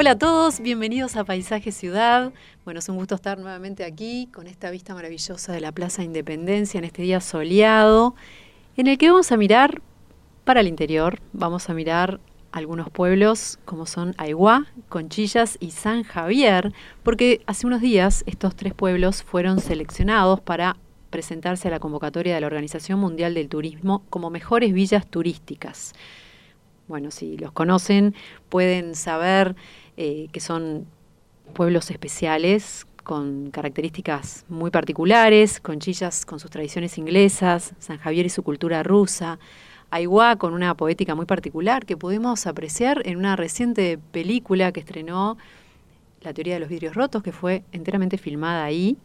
Hola a todos, bienvenidos a Paisaje Ciudad. Bueno, es un gusto estar nuevamente aquí con esta vista maravillosa de la Plaza Independencia en este día soleado, en el que vamos a mirar para el interior, vamos a mirar algunos pueblos como son Aiguá, Conchillas y San Javier, porque hace unos días estos tres pueblos fueron seleccionados para presentarse a la convocatoria de la Organización Mundial del Turismo como mejores villas turísticas. Bueno, si los conocen, pueden saber eh, que son pueblos especiales con características muy particulares, Conchillas con sus tradiciones inglesas, San Javier y su cultura rusa, Aiguá con una poética muy particular que pudimos apreciar en una reciente película que estrenó La teoría de los vidrios rotos, que fue enteramente filmada ahí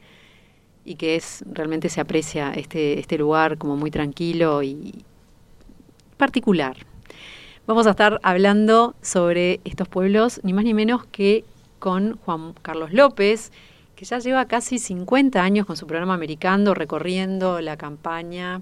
y que es realmente se aprecia este, este lugar como muy tranquilo y particular. Vamos a estar hablando sobre estos pueblos, ni más ni menos que con Juan Carlos López, que ya lleva casi 50 años con su programa Americano, recorriendo la campaña,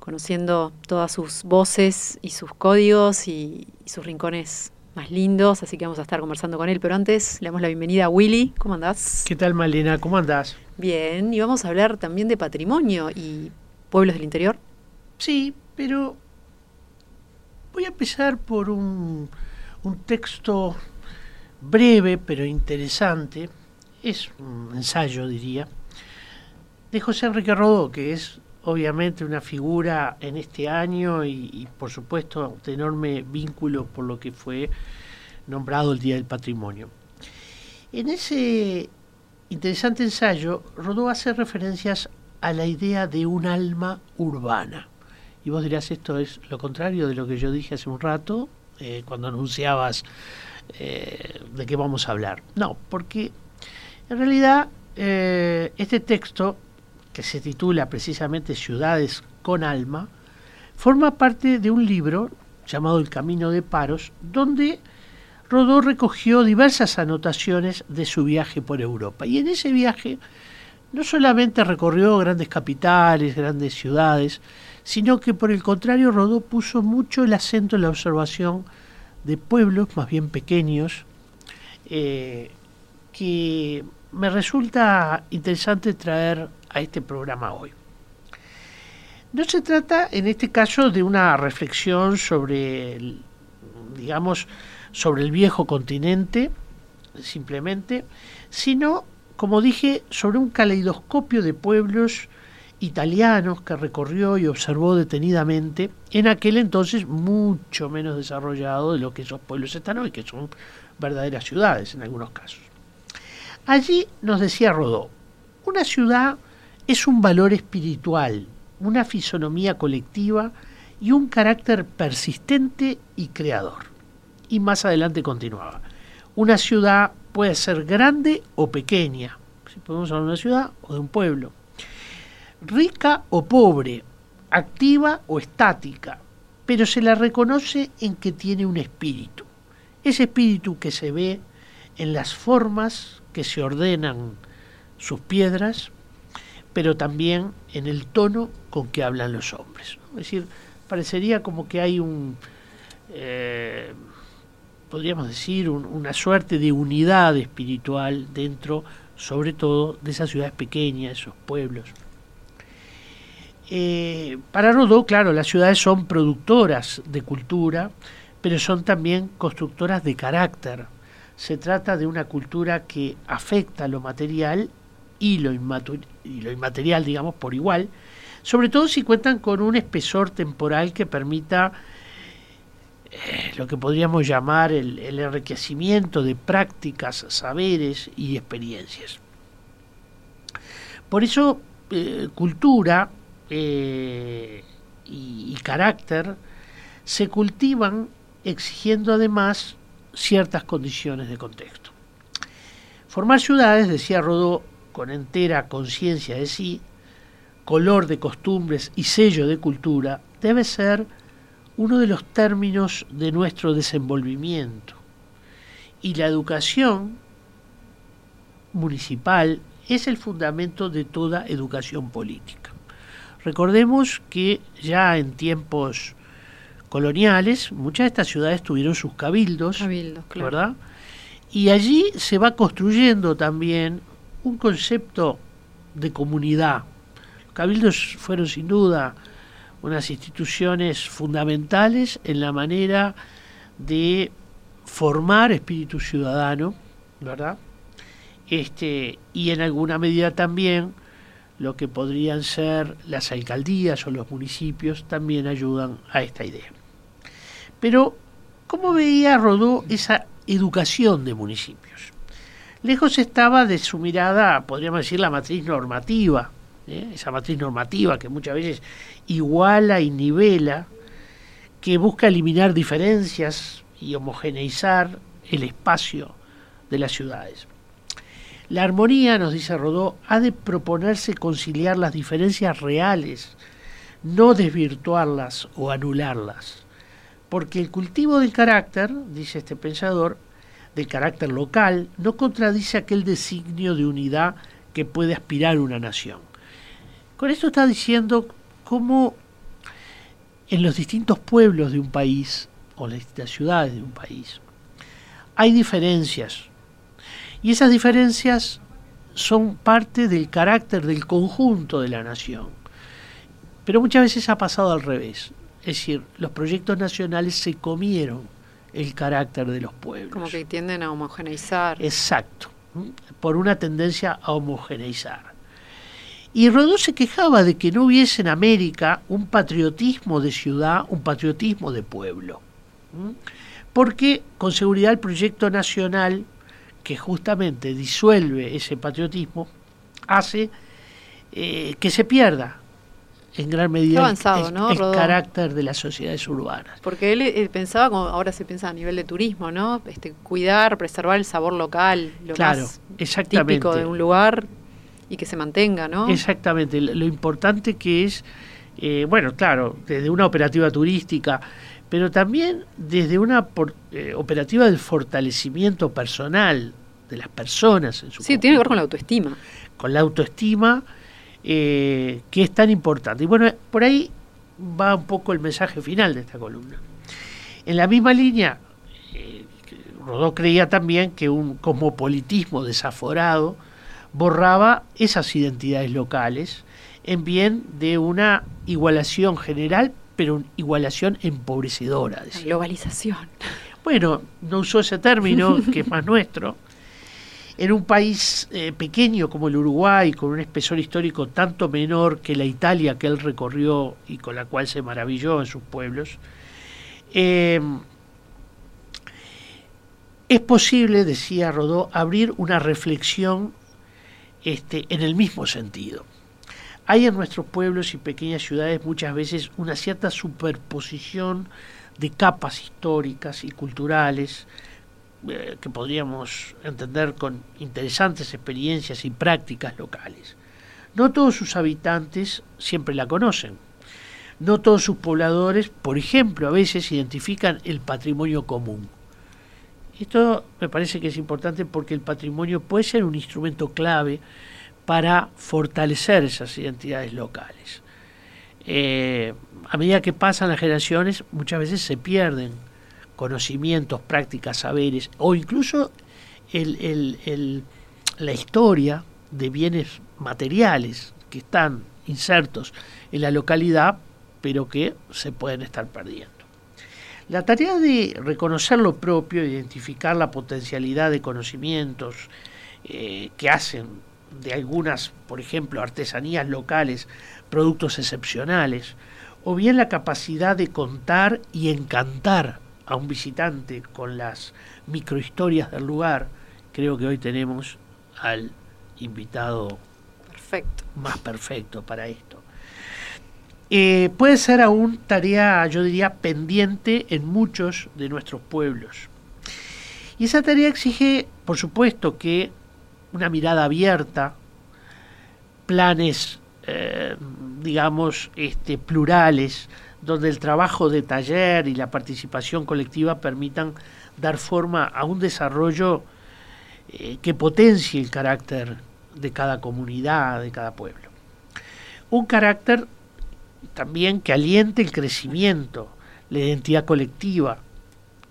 conociendo todas sus voces y sus códigos y, y, sus rincones más lindos, así que vamos a estar conversando con él. Pero antes le damos la bienvenida a Willy. ¿Cómo andás? ¿Qué tal, Malena? ¿Cómo andás? Bien, y vamos a hablar también de patrimonio y pueblos del interior. Sí, pero Voy a empezar por un, un texto breve pero interesante, es un ensayo diría, de José Enrique Rodó, que es obviamente una figura en este año y, y, por supuesto de enorme vínculo por lo que fue nombrado el Día del Patrimonio. En ese interesante ensayo, Rodó hace referencias a la idea de un alma urbana. Y vos dirás, esto es lo contrario de lo que yo dije hace un rato, eh, cuando anunciabas eh, de qué vamos a hablar. No, porque en realidad eh, este texto, que se titula precisamente Ciudades con Alma, forma parte de un libro llamado El Camino de Paros, donde Rodó recogió diversas anotaciones de su viaje por Europa. Y en ese viaje no solamente recorrió grandes capitales, grandes ciudades, sino que por el contrario Rodó puso mucho el acento en la observación de pueblos más bien pequeños, eh, que me resulta interesante traer a este programa hoy. No se trata en este caso de una reflexión sobre, digamos, sobre el viejo continente, simplemente, sino, como dije, sobre un caleidoscopio de pueblos italianos que recorrió y observó detenidamente, en aquel entonces mucho menos desarrollado de lo que esos pueblos están hoy, que son verdaderas ciudades en algunos casos. Allí nos decía Rodó, una ciudad es un valor espiritual, una fisonomía colectiva y un carácter persistente y creador. Y más adelante continuaba, una ciudad puede ser grande o pequeña, si podemos hablar de una ciudad o de un pueblo rica o pobre, activa o estática, pero se la reconoce en que tiene un espíritu. Ese espíritu que se ve en las formas que se ordenan sus piedras, pero también en el tono con que hablan los hombres. Es decir, parecería como que hay un, eh, podríamos decir, un, una suerte de unidad espiritual dentro, sobre todo, de esas ciudades pequeñas, esos pueblos. Eh, para Rodó, claro, las ciudades son productoras de cultura, pero son también constructoras de carácter. Se trata de una cultura que afecta lo material y lo, inmaterial, digamos, por igual, sobre todo si cuentan con un espesor temporal que permita eh, lo que podríamos llamar el, el, enriquecimiento de prácticas, saberes y experiencias. Por eso, eh, cultura eh, y, y carácter se cultivan exigiendo además ciertas condiciones de contexto. Formar ciudades, decía Rodó, con entera conciencia de sí, color de costumbres y sello de cultura debe ser uno de los términos de nuestro desenvolvimiento. Y la educación municipal es el fundamento de toda educación política. Recordemos que ya en tiempos coloniales muchas de estas ciudades tuvieron sus cabildos, ¿verdad? Y allí se va construyendo también un concepto de comunidad. Los cabildos fueron sin duda unas instituciones fundamentales en la manera de formar espíritu ciudadano, ¿verdad? Este, y en alguna medida también lo que podrían ser las alcaldías o los municipios también ayudan a esta idea. Pero, ¿cómo veía Rodó esa educación de municipios? Lejos estaba de su mirada, podríamos decir, la matriz normativa, ¿eh? esa matriz normativa que muchas veces iguala y nivela, que busca eliminar diferencias y homogeneizar el espacio de las ciudades. La armonía, nos dice Rodó, ha de proponerse conciliar las diferencias reales, no desvirtuarlas o anularlas. Porque el cultivo del carácter, dice este pensador, del carácter local, no contradice aquel designio de unidad que puede aspirar una nación. Con esto está diciendo cómo en los distintos pueblos de un país, o las distintas ciudades de un país, hay diferencias, y esas diferencias son parte del carácter del conjunto de la nación. Pero muchas veces ha pasado al revés. Es decir, los proyectos nacionales se comieron el carácter de los pueblos. Como que tienden a homogeneizar. Exacto, por una tendencia a homogeneizar. Y Rodó se quejaba de que no hubiese en América un patriotismo de ciudad, un patriotismo de pueblo. Porque con seguridad el proyecto nacional que justamente disuelve ese patriotismo, hace eh, que se pierda en gran medida el, carácter de las sociedades urbanas. Porque él, pensaba, como ahora se piensa a nivel de turismo, ¿no? Este, cuidar, preservar el sabor local, lo claro, más típico de un lugar y que se mantenga, ¿no? Exactamente, lo importante que es, eh, bueno, claro, desde una operativa turística, pero también desde una eh, operativa del fortalecimiento personal de las personas. En su sí, tiene que ver con la autoestima. Con la autoestima, eh, que es tan importante. Y bueno, por ahí va un poco el mensaje final de esta columna. En la misma línea, eh, Rodó creía también que un cosmopolitismo desaforado borraba esas identidades locales en bien de una igualación general, pero una igualación empobrecedora. La globalización. Bueno, no usó ese término, que es más nuestro, en un país eh, pequeño como el Uruguay, con un espesor histórico tanto menor que la Italia que él recorrió y con la cual se maravilló en sus pueblos, em, es posible, decía Rodó, abrir una reflexión este, en el mismo sentido. Hay en nuestros pueblos y pequeñas ciudades muchas veces una cierta superposición de capas históricas y culturales, eh, que podríamos entender con interesantes experiencias y prácticas locales. No todos sus habitantes siempre la conocen. No todos sus pobladores, por ejemplo, a veces identifican el patrimonio común. Esto me parece que es importante porque el patrimonio puede ser un instrumento clave para fortalecer esas identidades locales. Eh, a medida que pasan las generaciones, muchas veces se pierden conocimientos, prácticas, saberes, o incluso la historia de bienes materiales que están insertos en la localidad, pero que se pueden estar perdiendo. La tarea de reconocer lo propio, identificar la potencialidad de conocimientos eh, que hacen de algunas, por ejemplo, artesanías locales, productos excepcionales, o bien la capacidad de contar y encantar a un visitante con las microhistorias del lugar, creo que hoy tenemos al invitado perfecto. más perfecto para esto. Eh, puede ser aún tarea, yo diría, pendiente en muchos de nuestros pueblos. Y esa tarea exige, por supuesto, que una mirada abierta, planes eh, digamos, este, plurales, donde el trabajo de taller y la participación colectiva permitan dar forma a un desarrollo eh, que potencie el carácter de cada comunidad, de cada pueblo. Un carácter también que aliente el crecimiento, la identidad colectiva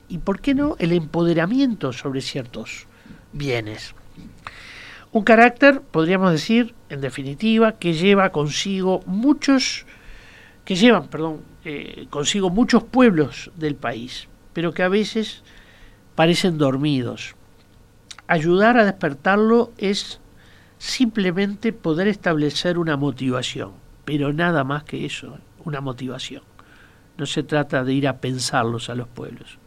y, ¿por qué no?, el empoderamiento sobre ciertos bienes. Un carácter, podríamos decir, en definitiva, que lleva consigo muchos, que llevan, perdón, eh, consigo muchos pueblos del país, pero que a veces parecen dormidos. Ayudar a despertarlo es simplemente poder establecer una motivación, pero nada más que eso, una motivación. No se trata de ir a pensarlos a los pueblos,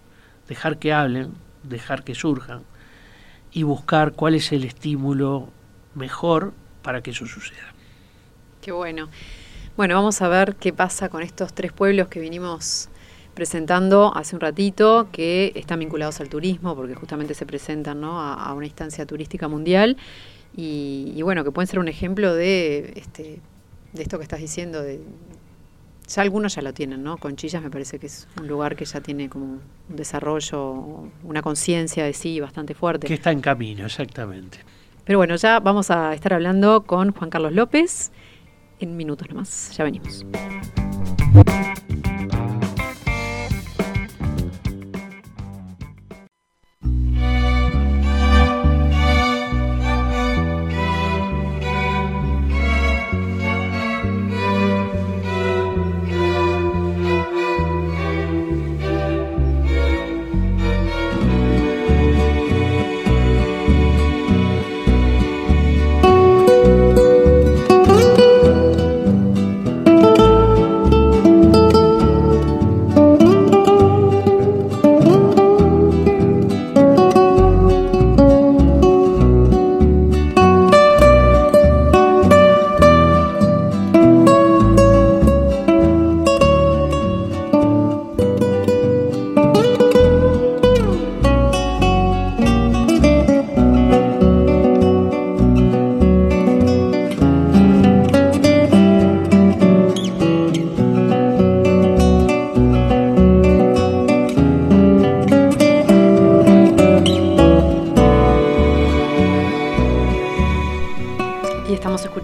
dejar que hablen, dejar que surjan y buscar cuál es el estímulo mejor para que eso suceda. Qué bueno. Bueno, vamos a ver qué pasa con estos tres pueblos que vinimos presentando hace un ratito, que están vinculados al turismo, porque justamente se presentan ¿no? a, una instancia turística mundial, y, bueno, que pueden ser un ejemplo de, este, de esto que estás diciendo, de, ya algunos ya lo tienen, ¿no? Conchillas me parece que es un lugar que ya tiene como un desarrollo, una conciencia de sí bastante fuerte. Que está en camino, exactamente. Pero bueno, ya vamos a estar hablando con Juan Carlos López en minutos nomás. Ya venimos.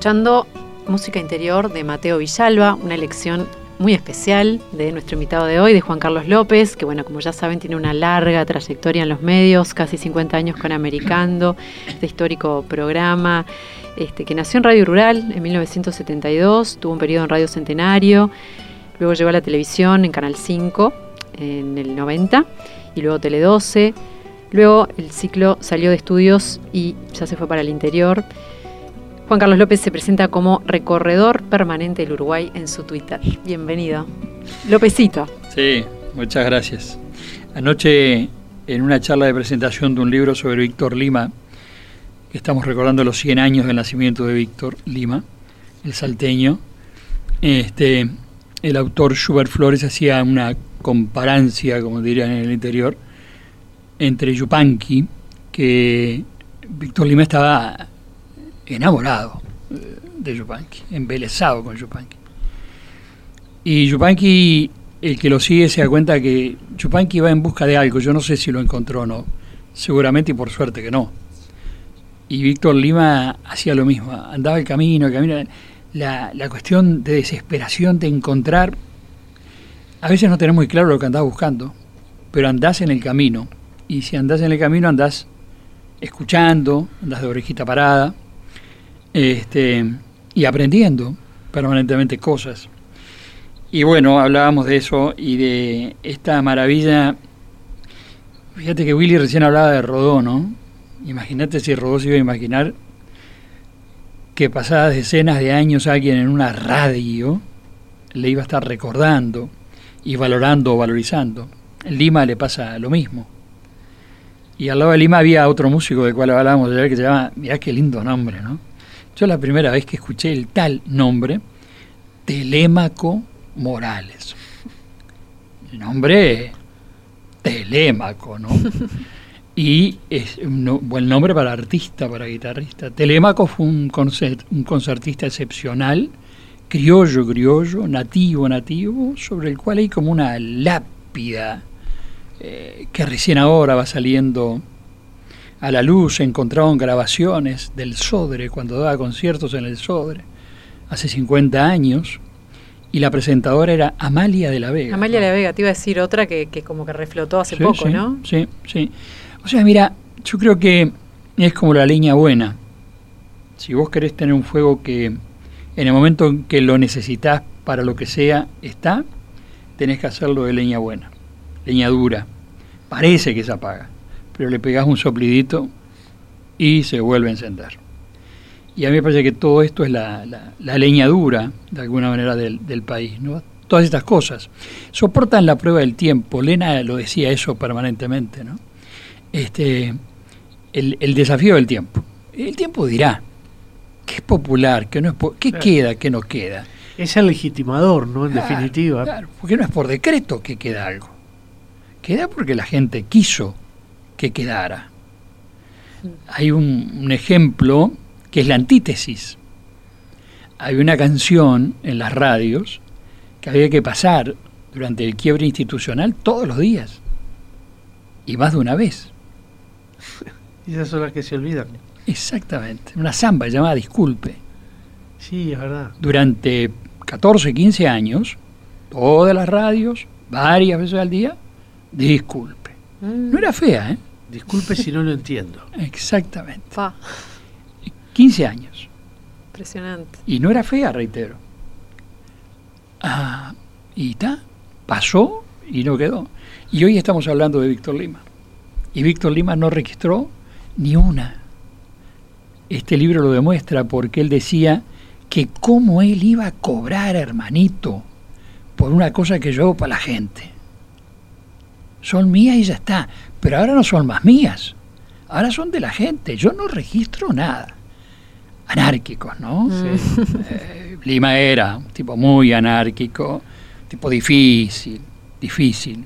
Música Interior de Mateo Villalba, una elección muy especial de nuestro invitado de hoy, de Juan Carlos López, que bueno, como ya saben, tiene una larga trayectoria en los medios, casi 50 años con Americando, este histórico programa, este, que nació en Radio Rural en 1972, tuvo un periodo en Radio Centenario, luego llegó a la televisión en Canal 5 en el 90 y luego Tele 12. Luego el ciclo salió de estudios y ya se fue para el interior. Juan Carlos López se presenta como recorredor permanente del Uruguay en su Twitter. Bienvenido. Lópezito. Sí, muchas gracias. Anoche, en una charla de presentación de un libro sobre Víctor Lima, que estamos recordando los 100 años del nacimiento de Víctor Lima, el salteño, este, el autor Schubert Flores hacía una comparancia, como dirían en el interior, entre Yupanqui, que Víctor Lima estaba enamorado eh, de Yupanqui, embelesado con Yupanqui. Y Yupanqui, el que lo sigue, se da cuenta que Yupanqui va en busca de algo. Yo no sé si lo encontró o no. Seguramente y por suerte que no. Y Víctor Lima hacía lo mismo. Andaba el camino, el camino. La, la cuestión de desesperación de encontrar. A veces no tenés muy claro lo que andás buscando, pero andás en el camino. Y si andás en el camino, andás escuchando, andás de orejita parada este, y aprendiendo permanentemente cosas. Y bueno, hablábamos de eso y de esta maravilla. Fíjate que Willy recién hablaba de Rodó, ¿no? Imagínate si Rodó se iba a imaginar que pasadas decenas de años alguien en una radio le iba a estar recordando y valorando o valorizando. En Lima le pasa lo mismo. Y al lado de Lima había otro músico del cual hablábamos ayer que se llama, mirá qué lindo nombre, ¿no? Yo la primera vez que escuché el tal nombre, Telémaco Morales. El nombre Telémaco, ¿no? y es un buen nombre para artista, para guitarrista. Telémaco fue un, concert, un concertista excepcional criollo, criollo, nativo, nativo, sobre el cual hay como una lápida eh, que recién ahora va saliendo a la luz. Se encontraron grabaciones del Sodre cuando daba conciertos en el Sodre hace 50 años y la presentadora era Amalia de la Vega. Amalia de la Vega, te iba a decir otra que, que como que reflotó hace Sí, poco, sí, ¿no? Sí, sí. O sea, mira, yo creo que es como la leña buena. Si vos querés tener un fuego que en el momento en que lo necesitas para lo que sea está, tenés que hacerlo de leña buena, leña dura. Parece que se apaga, pero le pegás un soplidito y se vuelve a encender. Y a mí me parece que todo esto es la, la- la leña dura, de alguna manera, del, del país. ¿no? Todas estas cosas soportan la prueba del tiempo. Lena lo decía eso permanentemente. ¿no? Este, el, el desafío del tiempo. El tiempo dirá qué es popular, qué no es po- qué Claro. queda, qué no queda. Es el legitimador, ¿no? En Claro, definitiva. Claro, porque no es por decreto que queda algo. Queda porque la gente quiso que quedara. Hay un, un ejemplo que es la antítesis. Hay una canción en las radios que había que pasar durante el quiebre institucional todos los días. Y más de una vez. Y esas son las que se olvidan. Exactamente. Una samba llamada Disculpe. Sí, es verdad. durante 14, 15 años, todas las radios, varias veces al día, disculpe. Mm, No era fea, ¿eh? Disculpe si no lo entiendo. Exactamente. pa, 15 años. impresionante. Y no era fea, reitero. Ah, y está, pasó y no quedó. Y hoy estamos hablando de Víctor Lima. Y Víctor Lima no registró ni una. Este libro lo demuestra porque él decía que cómo él iba a cobrar, hermanito, por una cosa que yo hago para la gente. Son mías y ya está. Pero ahora no son más mías. Ahora son de la gente. Yo no registro nada. Anárquicos, ¿no? Mm. Eh, Lima era un tipo muy anárquico, tipo difícil, difícil,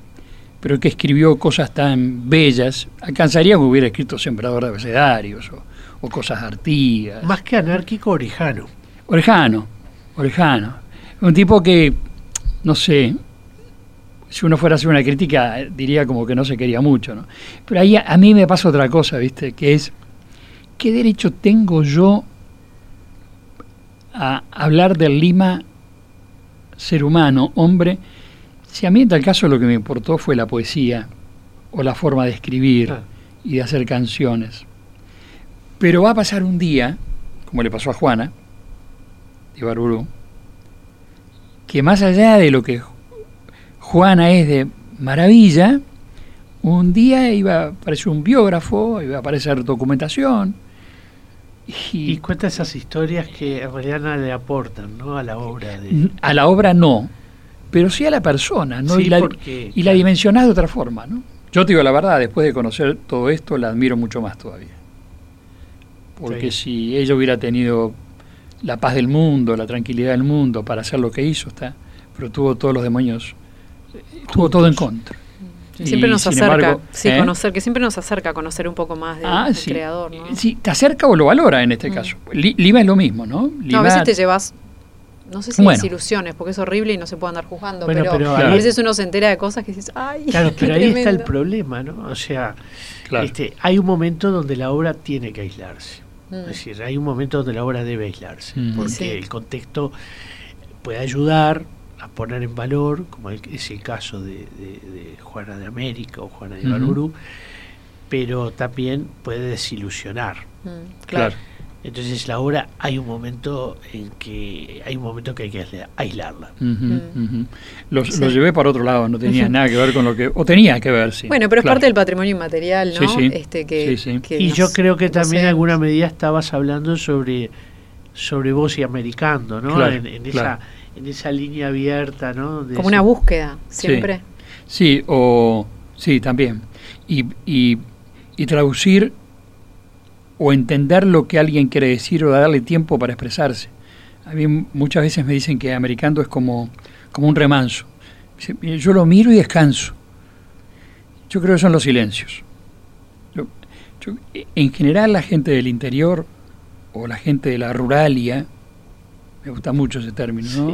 pero que escribió cosas tan bellas. Alcanzaría que hubiera escrito Sembrador de Abecedarios o, o cosas Artigas. Más que anárquico, orejano. Orejano, Orejano. Un tipo que, no sé, si uno fuera a hacer una crítica, diría como que no se quería mucho, ¿no? Pero ahí a, a mí me pasa otra cosa, ¿viste? Que es, ¿qué derecho tengo yo a hablar del Lima ser humano, hombre, si a mí en tal caso lo que me importó fue la poesía o la forma de escribir Ah, y de hacer canciones. Pero va a pasar un día, como le pasó a Juana, de Ibarburú, que más allá de lo que Juana es de maravilla, un día iba a aparecer un biógrafo, iba a aparecer documentación, Y y cuenta esas historias que en realidad nada le aportan, ¿no? A la obra de. a la obra no, pero sí a la persona, ¿no? Sí, y la, porque, y la dimensionás de otra forma, ¿no? Yo te digo la verdad, después de conocer todo esto, la admiro mucho más todavía. Porque Sí. si ella hubiera tenido la paz del mundo, la tranquilidad del mundo para hacer lo que hizo, está, pero tuvo todos los demonios, tuvo todo en contra. Y, Siempre nos sin acerca, embargo, sí, ¿eh? conocer, que siempre nos acerca a conocer un poco más del, Ah, del sí. creador, ¿no? Sí, te acerca o lo valora en este Mm. caso. Li- Lima es lo mismo, ¿no? No, a veces te llevas, no sé si Bueno. desilusiones, porque es horrible y no se puede andar juzgando, Bueno, pero, pero a veces uno se entera de cosas que dices, ay, Claro, qué pero ahí está el tremendo". problema, ¿no? O sea, Claro. este, hay un momento donde la obra tiene que aislarse. Mm. Es decir, hay un momento donde la obra debe aislarse, Mm. porque Sí. el contexto puede ayudar a poner en valor, como es el caso de, de- de Juana de América o Juana de Ujú. Ibarburú, pero también puede desilusionar. Mm, Claro. Entonces la obra hay un momento en que hay un momento que hay que aisla- aislarla. Mm. ujú. Lo, Sí. lo llevé para otro lado, no tenía nada que ver con lo que... O tenía que ver, sí. Bueno, pero es Claro. parte del patrimonio inmaterial, ¿no? Sí, sí. Este, que, Sí, sí. que Y nos- yo creo que también en alguna medida estabas hablando sobre sobre voz y americano, ¿no? Claro, en, en claro. esa en esa línea abierta, ¿no? De Como ese- una búsqueda, siempre. Sí, o... Sí, también. Y, y, y traducir o entender lo que alguien quiere decir o darle tiempo para expresarse. A mí muchas veces me dicen que americano es como, como un remanso. Dice, "Mire, Yo lo miro y descanso. Yo creo que son los silencios. Yo- yo- en general la gente del interior o la gente de la ruralia me gusta mucho ese término, ¿no?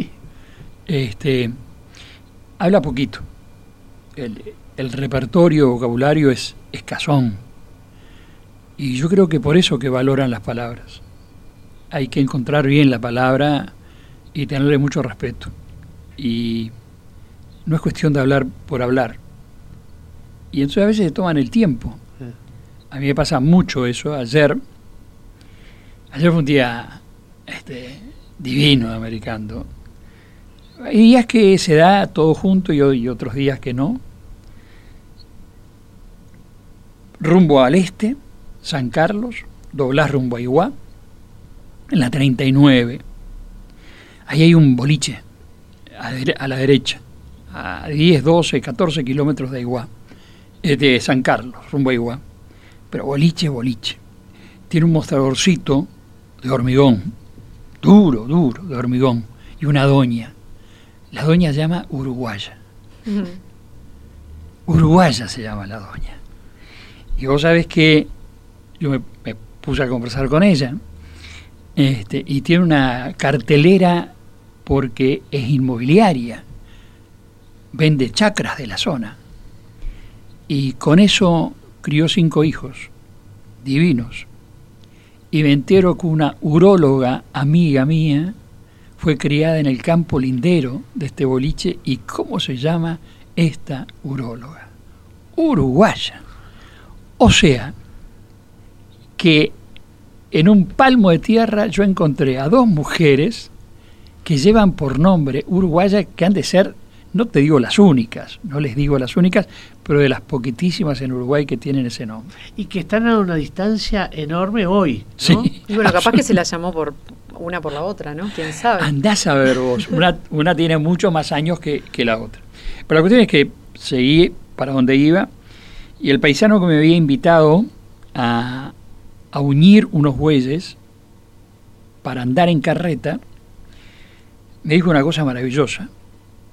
Este, habla poquito. El, el repertorio, vocabulario es escasón. Y yo creo que por eso que valoran las palabras. Hay que encontrar bien la palabra y tenerle mucho respeto. Y no es cuestión de hablar por hablar. Y entonces a veces se toman el tiempo. A mí me pasa mucho eso. Ayer, ayer fue un día este, divino americano. Hay días que se da todo junto y, otros días que no. Rumbo al este, San Carlos, doblás rumbo a Iguá, en la 39. Ahí hay un boliche a, la derecha, a 10, 12, 14 kilómetros de Iguá, de San Carlos, rumbo a Iguá. Pero boliche, boliche. Tiene un mostradorcito de hormigón, duro, duro, de hormigón, y una doña. La doña se llama Uruguaya. Uruguaya se llama la doña. Y vos sabés que yo me, puse a conversar con ella, este, y tiene una cartelera porque es inmobiliaria, vende chacras de la zona. Y con eso crió cinco hijos, divinos. Y me entero que una uróloga amiga mía fue criada en el campo lindero de este boliche. ¿Y cómo se llama esta uróloga? Uruguaya. O sea, que en un palmo de tierra yo encontré a dos mujeres que llevan por nombre Uruguaya, que han de ser, no te digo las únicas, no les digo las únicas, pero de las poquitísimas en Uruguay que tienen ese nombre. Y que están a una distancia enorme hoy. Sí. Y bueno, capaz que se la llamó por una por la otra, ¿no? ¿Quién sabe? Andás a ver vos, una, tiene mucho más años que, que la otra. Pero la cuestión es que seguí para donde iba y el paisano que me había invitado a, a unir unos bueyes para andar en carreta, me dijo una cosa maravillosa.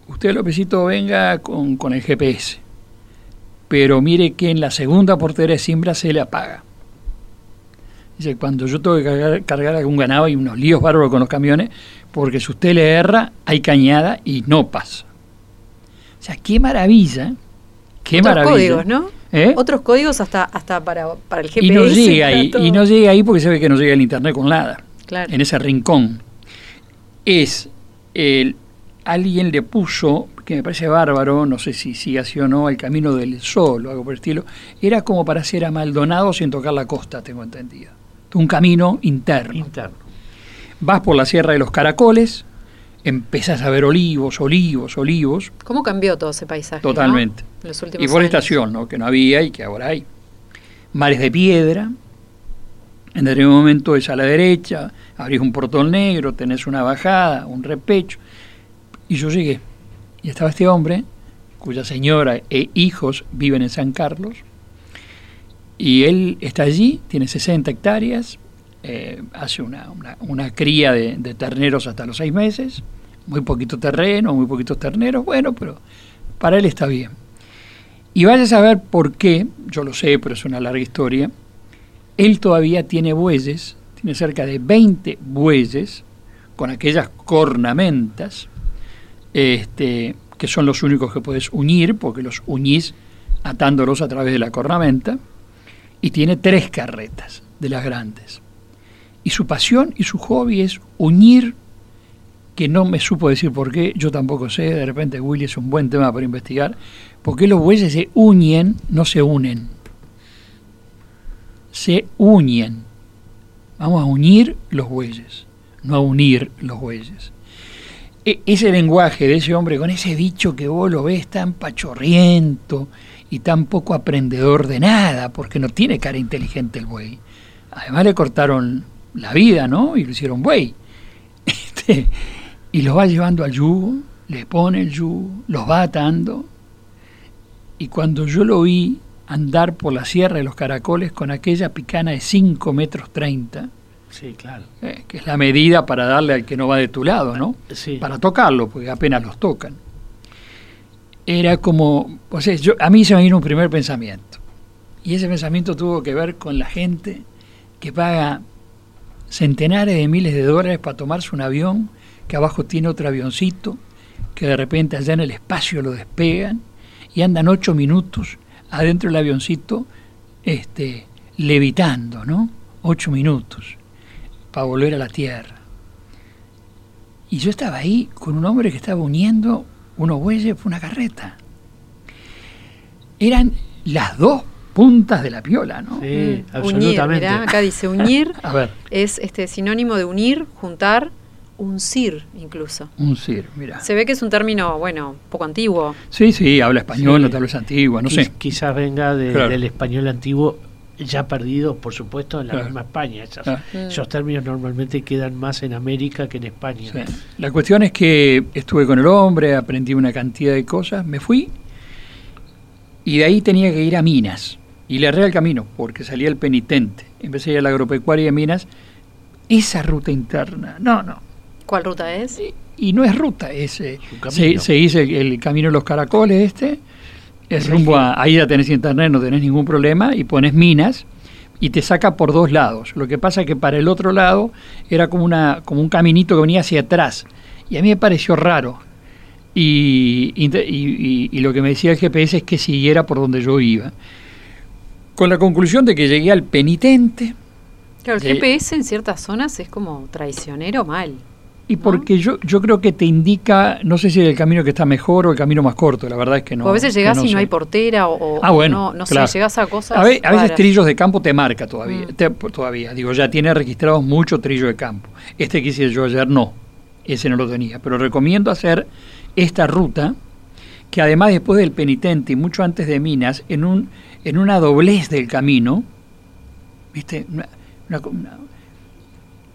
Usted, Lópezito, venga con, con el GPS, pero mire que en la segunda portera de siembra se le apaga. Dice, cuando yo tengo que cargar, cargar, algún ganado hay unos líos bárbaros con los camiones, porque si usted le erra, hay cañada y no pasa. O sea, qué maravilla, qué maravilla. códigos, ¿no? ¿Eh? Otros códigos hasta, hasta para, el GPS. Y no llega ahí, y no llega ahí porque se ve que no llega el internet con nada. En ese rincón. Es el, alguien le puso, que me parece bárbaro, no sé si sigue así o no, el camino del sol o algo por el estilo. Era como para hacer a Maldonado sin tocar la costa, tengo entendido. Un camino interno. Interno. Vas por la Sierra de los Caracoles, empezás a ver olivos, olivos, olivos. ¿Cómo cambió todo ese paisaje? Totalmente. y forestación, ¿no? que no había y que ahora hay. Mares de piedra. En determinado momento es a la derecha, abrís un portón negro, tenés una bajada, un repecho. Y yo llegué. Y estaba este hombre, cuya señora e hijos viven en San Carlos. Y él está allí, tiene 60 hectáreas, eh, hace una, una, cría de, terneros hasta los seis meses, muy poquito terreno, muy poquitos terneros, bueno, pero para él está bien. Y vaya a saber por qué, yo lo sé, pero es una larga historia, él todavía tiene bueyes, tiene cerca de 20 bueyes con aquellas cornamentas, este, que son los únicos que puedes unir, porque los uñís atándolos a través de la cornamenta, y tiene tres carretas de las grandes. Y su pasión y su hobby es unir, que no me supo decir por qué, yo tampoco sé, de repente Willy es un buen tema para investigar, por qué los bueyes se uñen, no se unen. Se uñen. Vamos a unir los bueyes, no a unir los bueyes. E, ese lenguaje de ese hombre con ese bicho que vos lo ves tan pachorriento y tan poco aprendedor de nada, porque no tiene cara inteligente el buey. Además le cortaron la vida, ¿no? Y lo hicieron buey. Este, y los va llevando al yugo, le pone el yugo, los va atando. Y cuando yo lo vi andar por la Sierra de los Caracoles con aquella picana de 5 metros 30, sí, claro. Eh, que es la medida para darle al que no va de tu lado, ¿no? Sí. Para tocarlo, porque apenas los tocan. Era como, o sea, yo, a mí se me vino un primer pensamiento. Y ese pensamiento tuvo que ver con la gente que paga centenares de miles de dólares para tomarse un avión que abajo tiene otro avioncito, que de repente allá en el espacio lo despegan y andan ocho minutos adentro del avioncito este, levitando, ¿no? Ocho minutos para volver a la Tierra. Y yo estaba ahí con un hombre que estaba uniendo unos bueyes por una carreta. Eran las dos puntas de la piola, ¿no? Sí, Mm, absolutamente. Unir, mirá, acá dice unir, A ver, es este sinónimo de unir, juntar, uncir incluso. un cir, mira. Se ve que es un término, bueno, un poco antiguo. Sí, sí, habla español, Sí. no tal vez antigua, no sé. Quizás venga de- Claro. del español antiguo, ya perdido, por supuesto, en la Claro. misma España. Claro. Mm. Esos términos normalmente quedan más en América que en España. Sí. La cuestión es que estuve con el hombre, aprendí una cantidad de cosas, me fui y de ahí tenía que ir a Minas. Y le erré el camino porque salía el penitente. Empecé a ir a la agropecuaria de Minas. Esa ruta interna, no, no. ¿Cuál ruta es? Y no es ruta, es, eh, se, se dice el, el camino de los caracoles este. Es rumbo a, ahí ya tenés internet, no tenés ningún problema, y pones Minas y te saca por dos lados. Lo que pasa es que para el otro lado era como, una, como un caminito que venía hacia atrás. Y a mí me pareció raro. Y, y, y- y lo que me decía el GPS es que siguiera por donde yo iba. Con la conclusión de que llegué al penitente, Claro, el. GPS en ciertas zonas es como traicionero mal. Y porque yo, yo creo que te indica, no sé si el camino que está mejor o el camino más corto, la verdad es que no. o a veces llegás no y no hay portera o, Ah, bueno, no, no claro. sé, llegás a cosas A, ve- a veces trillos de campo te marca todavía, Mm. te- todavía. Digo, ya tiene registrados mucho trillo de campo. Este que hice yo ayer no, ese no lo tenía. Pero recomiendo hacer esta ruta, que además después del penitente y mucho antes de Minas, en un en una doblez del camino, ¿viste? Una- una- una-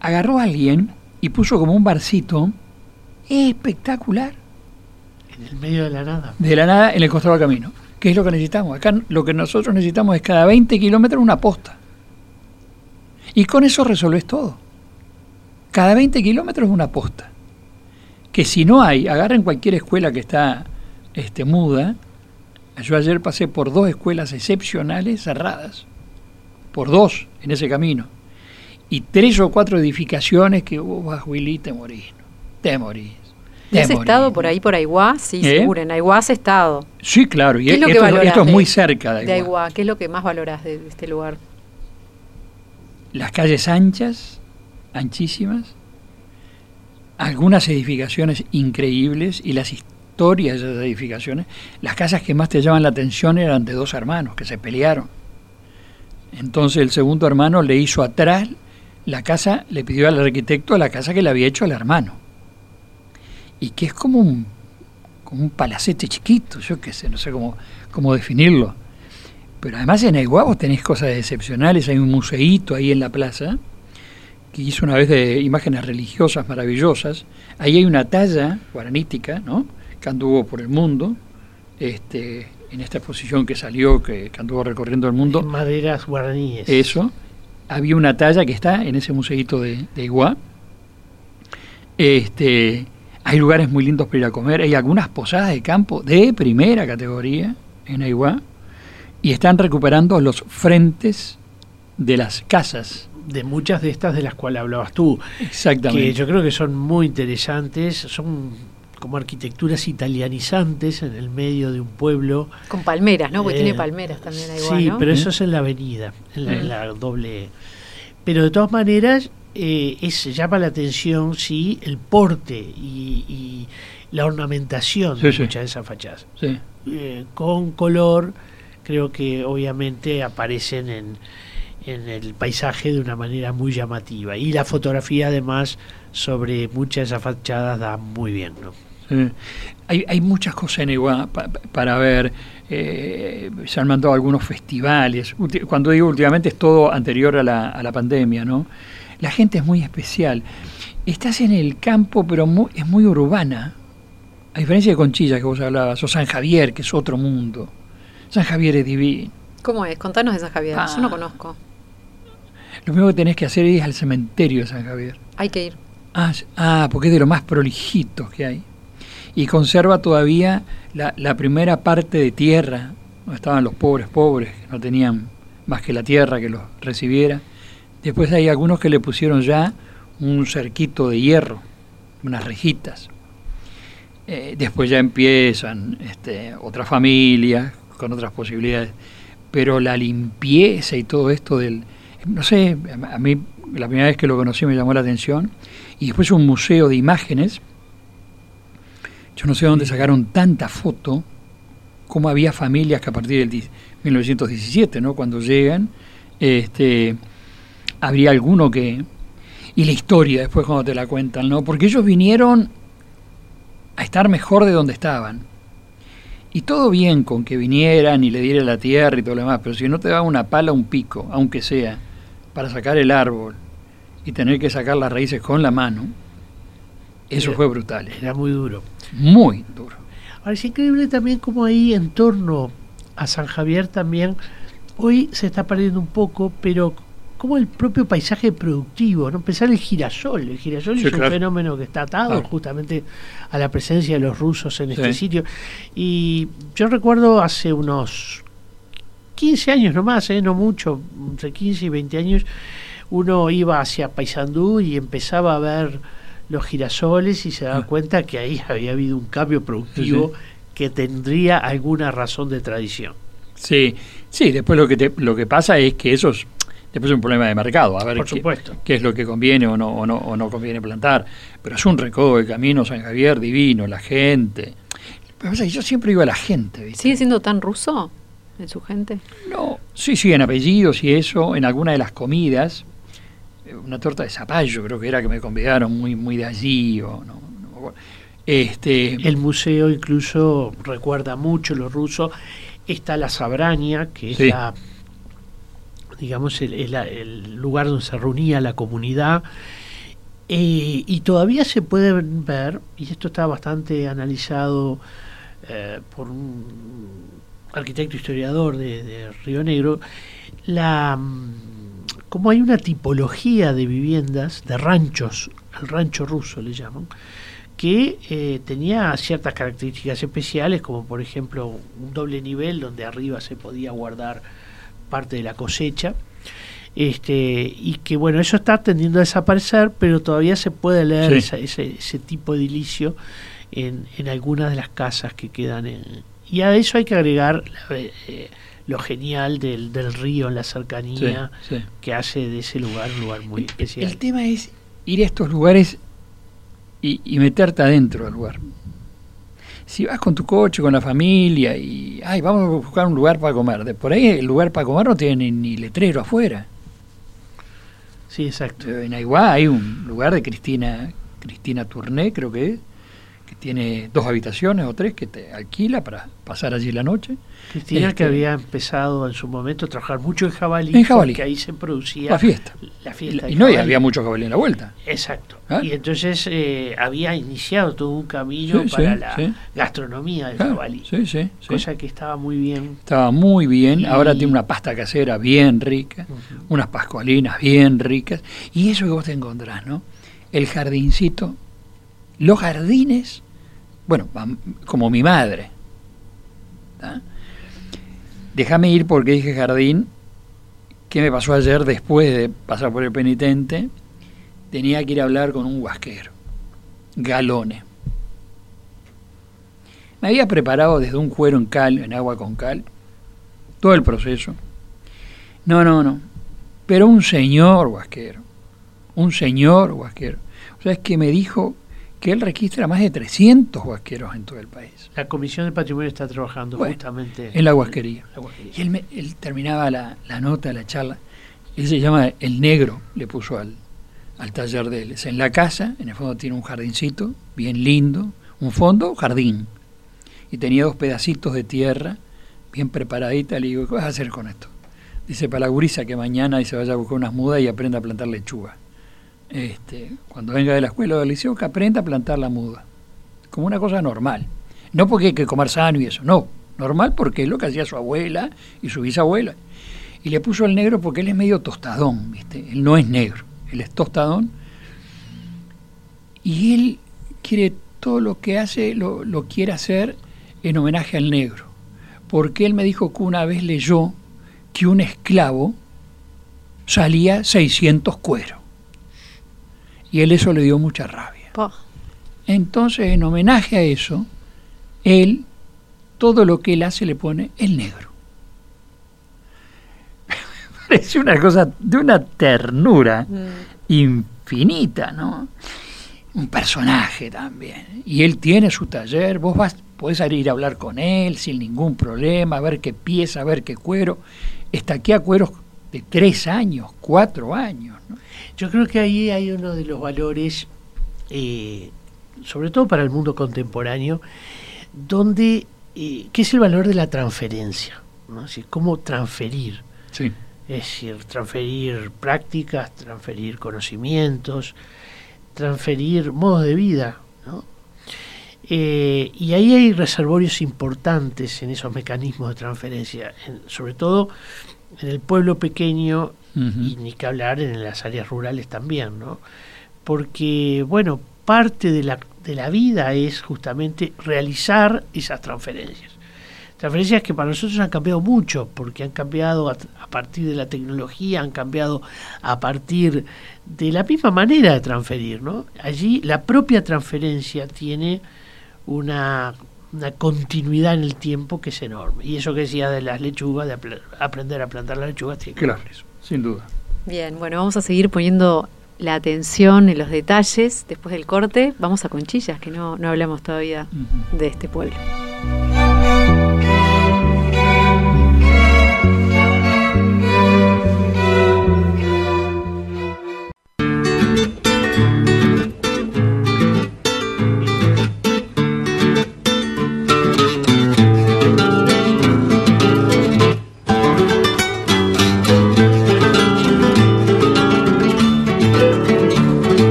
agarró a alguien y puso como un barcito espectacular En el medio de la nada. de la nada en el costado del camino. ¿Qué es lo que necesitamos? Acá lo que nosotros necesitamos es cada 20 kilómetros una posta. Y con eso resolves todo. Cada 20 kilómetros una posta. Que si no hay, agarren cualquier escuela que está este, muda. Yo ayer pasé por dos escuelas excepcionales cerradas. Por dos en ese camino. Y tres o cuatro edificaciones que vos vas, Willy, te morís. ¿no? Te morís. ¿Y te has morís, estado por ahí, por Aiguá? Sí, ¿Eh? seguro. En Aiguá has estado. Sí, claro. Y ¿Qué es lo que esto, valorás esto es de- muy cerca de De Aiguá. Aiguá, ¿qué es lo que más valoras de, de este lugar? Las calles anchas, anchísimas, algunas edificaciones increíbles y las historias de esas edificaciones. Las casas que más te llaman la atención eran de dos hermanos que se pelearon. Entonces el segundo hermano le hizo atrás la casa, le pidió al arquitecto la casa que le había hecho al hermano. Y que es como un, como un palacete chiquito, yo qué sé, no sé cómo, cómo definirlo. Pero además en Aiguá vos tenés cosas excepcionales, hay un museíto ahí en la plaza que hizo una vez de imágenes religiosas maravillosas. Ahí hay una talla guaranítica, ¿no? que anduvo por el mundo, este, en esta exposición que salió, que, que anduvo recorriendo el mundo. Maderas guaraníes. Eso. Había una talla que está en ese museíto de, de Iguá. Este, hay lugares muy lindos para ir a comer. Hay algunas posadas de campo de primera categoría en Aiguá. Y están recuperando los frentes de las casas. De muchas de estas de las cuales hablabas tú. Exactamente. Que yo creo que son muy interesantes. Son como arquitecturas italianizantes en el medio de un pueblo. Con palmeras, ¿no? Porque Eh, tiene palmeras también Aiguá, Sí, ¿no? pero ¿Mm? eso es en la avenida, en la, en la doble. E. Pero de todas maneras, eh, es, llama la atención, sí, el porte y, y la ornamentación Sí, de sí. muchas de esas fachadas. Sí. Eh, con color, creo que obviamente aparecen en, en el paisaje de una manera muy llamativa. Y la fotografía, además, sobre muchas de esas fachadas da muy bien, ¿no? Sí. Hay, hay muchas cosas en Iguá pa- pa- para ver. eh, se han mandado algunos festivales. Ulti- Cuando digo últimamente es todo anterior a la, a la pandemia, ¿no? La gente es muy especial. Estás en el campo, pero mu- es muy urbana. A diferencia de Conchilla que vos hablabas, o San Javier, que es otro mundo. San Javier es divino. ¿Cómo es? Contanos de San Javier. Ah. Yo no conozco. Lo primero que tenés que hacer es ir al cementerio de San Javier. Hay que ir. Ah, ah, porque es de lo más prolijitos que hay. Y conserva todavía la, primera parte de tierra, donde estaban los pobres pobres, que no tenían más que la tierra que los recibiera. Después hay algunos que le pusieron ya un cerquito de hierro, unas rejitas. Eh, después ya empiezan este, otras familias con otras posibilidades. Pero la limpieza y todo esto del... No sé, a mí la primera vez que lo conocí me llamó la atención. Y después un museo de imágenes. Yo no sé dónde sacaron tanta foto, como había familias que a partir del 1917, ¿no? cuando llegan, este, habría alguno que... Y la historia después cuando te la cuentan, ¿no? Porque ellos vinieron a estar mejor de donde estaban. Y todo bien con que vinieran y le dieran la tierra y todo lo demás, pero si no te da una pala, un pico, aunque sea, para sacar el árbol y tener que sacar las raíces con la mano, eso fue brutal. Era muy duro. Muy duro. Ahora es increíble también como ahí en torno a San Javier también, hoy se está perdiendo un poco, pero como el propio paisaje productivo, ¿no? Pensar el girasol, el girasol es un fenómeno que está atado justamente a la presencia de los rusos en este sitio. Y yo recuerdo hace unos 15 años nomás, ¿eh? no mucho, entre 15 y 20 años, uno iba hacia Paysandú y empezaba a ver los girasoles y se daba ah. cuenta que ahí había habido un cambio productivo que tendría alguna razón de tradición. Sí, sí, después lo que, lo que pasa es que esos Después es un problema de mercado, a ver qué, es lo que conviene o no, o no, o no conviene plantar. Pero es un recodo de camino San Javier divino, la gente. Pero yo siempre iba a la gente. ¿Sigue siendo tan ruso en su gente? No, sí, sí, en apellidos y eso, en alguna de las comidas. Una torta de zapallo creo que era que me convidaron muy, muy de allí. O no, este, el museo incluso recuerda mucho lo ruso. Está la Sabrania, que es la digamos, el, el, lugar donde se reunía la comunidad. Eh, y todavía se puede ver, y esto está bastante analizado eh, por un arquitecto historiador de, Río Negro, la como hay una tipología de viviendas, de ranchos, el rancho ruso le llaman, que eh, tenía ciertas características especiales, como por ejemplo un doble nivel donde arriba se podía guardar parte de la cosecha. Este, y que bueno, eso está tendiendo a desaparecer, pero todavía se puede leer ese, ese, tipo de edilicio en, en, algunas de las casas que quedan en... Y a eso hay que agregar eh, lo genial del, del, río en la cercanía que hace de ese lugar un lugar muy especial. El tema es ir a estos lugares y, y meterte adentro del lugar si vas con tu coche, con la familia y, ay, vamos a buscar un lugar para comer, de por ahí el lugar para comer no tiene ni, letrero afuera. Sí, exacto. En Aiguá hay un lugar de Cristina, Cristina Tourné, creo que es, que tiene dos habitaciones o tres que te alquila para pasar allí la noche. Cristina que este, había empezado en su momento a trabajar mucho en jabalí, en jabalí. porque ahí se producía la fiesta. La fiesta y no había mucho jabalí en la vuelta. Exacto. ¿Ah? Y entonces eh, había iniciado todo un camino para la gastronomía del jabalí. Sí, sí, Cosa que estaba muy bien. Estaba muy bien. Ahora tiene una pasta casera bien rica, unas pascualinas bien ricas. Y eso que vos te encontrás, ¿no? El jardincito, los jardines, bueno, como mi madre. Déjame ir porque dije jardín. ¿Qué me pasó ayer después de pasar por el penitente? Tenía que ir a hablar con un huasquero, Galone. Me había preparado desde un cuero en cal, en agua con cal, todo el proceso. No, no, no. Pero un señor huasquero, un señor huasquero. O sea, es que me dijo que él registra más de 300 huasqueros en todo el país. La Comisión de Patrimonio está trabajando justamente en la huasquería. Y él, terminaba la, nota, la charla, él se llama El Negro, le puso al, al taller de él. Es en la casa, en el fondo tiene un jardincito, bien lindo, un fondo, jardín. Y tenía dos pedacitos de tierra, bien preparadita. Le digo, ¿qué vas a hacer con esto? Dice, para la gurisa que mañana y se vaya a buscar unas mudas y aprenda a plantar lechuga este, cuando venga de la escuela o del liceo, que aprenda a plantar la muda. Como una cosa normal. No porque hay que comer sano y eso, no. Normal porque es lo que hacía su abuela y su bisabuela. Y le puso el negro porque él es medio tostadón, ¿viste? Él no es negro, él es tostadón. Y él quiere todo lo que hace, lo, lo quiere hacer en homenaje al negro. Porque él me dijo que una vez leyó que un esclavo salía 600 cueros. Y él eso le dio mucha rabia. Entonces, en homenaje a eso, él, todo lo que él hace le pone el negro. Parece una cosa de una ternura infinita, ¿no? Un personaje también. Y él tiene su taller, vos vas, podés ir a hablar con él sin ningún problema, a ver qué pieza, a ver qué cuero. Está aquí a cueros de tres años, cuatro años. ¿no? Yo creo que ahí hay uno de los valores, eh, sobre todo para el mundo contemporáneo, donde, eh, que es el valor de la transferencia, ¿no? Así, cómo transferir. Sí. Es decir, transferir prácticas, transferir conocimientos, transferir modos de vida, ¿no? Eh, y ahí hay reservorios importantes en esos mecanismos de transferencia, en- sobre todo en el pueblo pequeño y ni que hablar en las áreas rurales también, ¿no? Porque, bueno, parte de la, de la vida es justamente realizar esas transferencias. Transferencias que para nosotros han cambiado mucho, porque han cambiado a, a partir de la tecnología, han cambiado a partir de la misma manera de transferir, ¿no? Allí la propia transferencia tiene una, una continuidad en el tiempo que es enorme. Y eso que decía de las lechugas, de aprender a plantar las lechugas, tiene que Claro, con eso. sin duda. Bien, bueno, vamos a seguir poniendo la atención en los detalles después del corte. Vamos a Conchillas, que no, no hablamos todavía de este pueblo.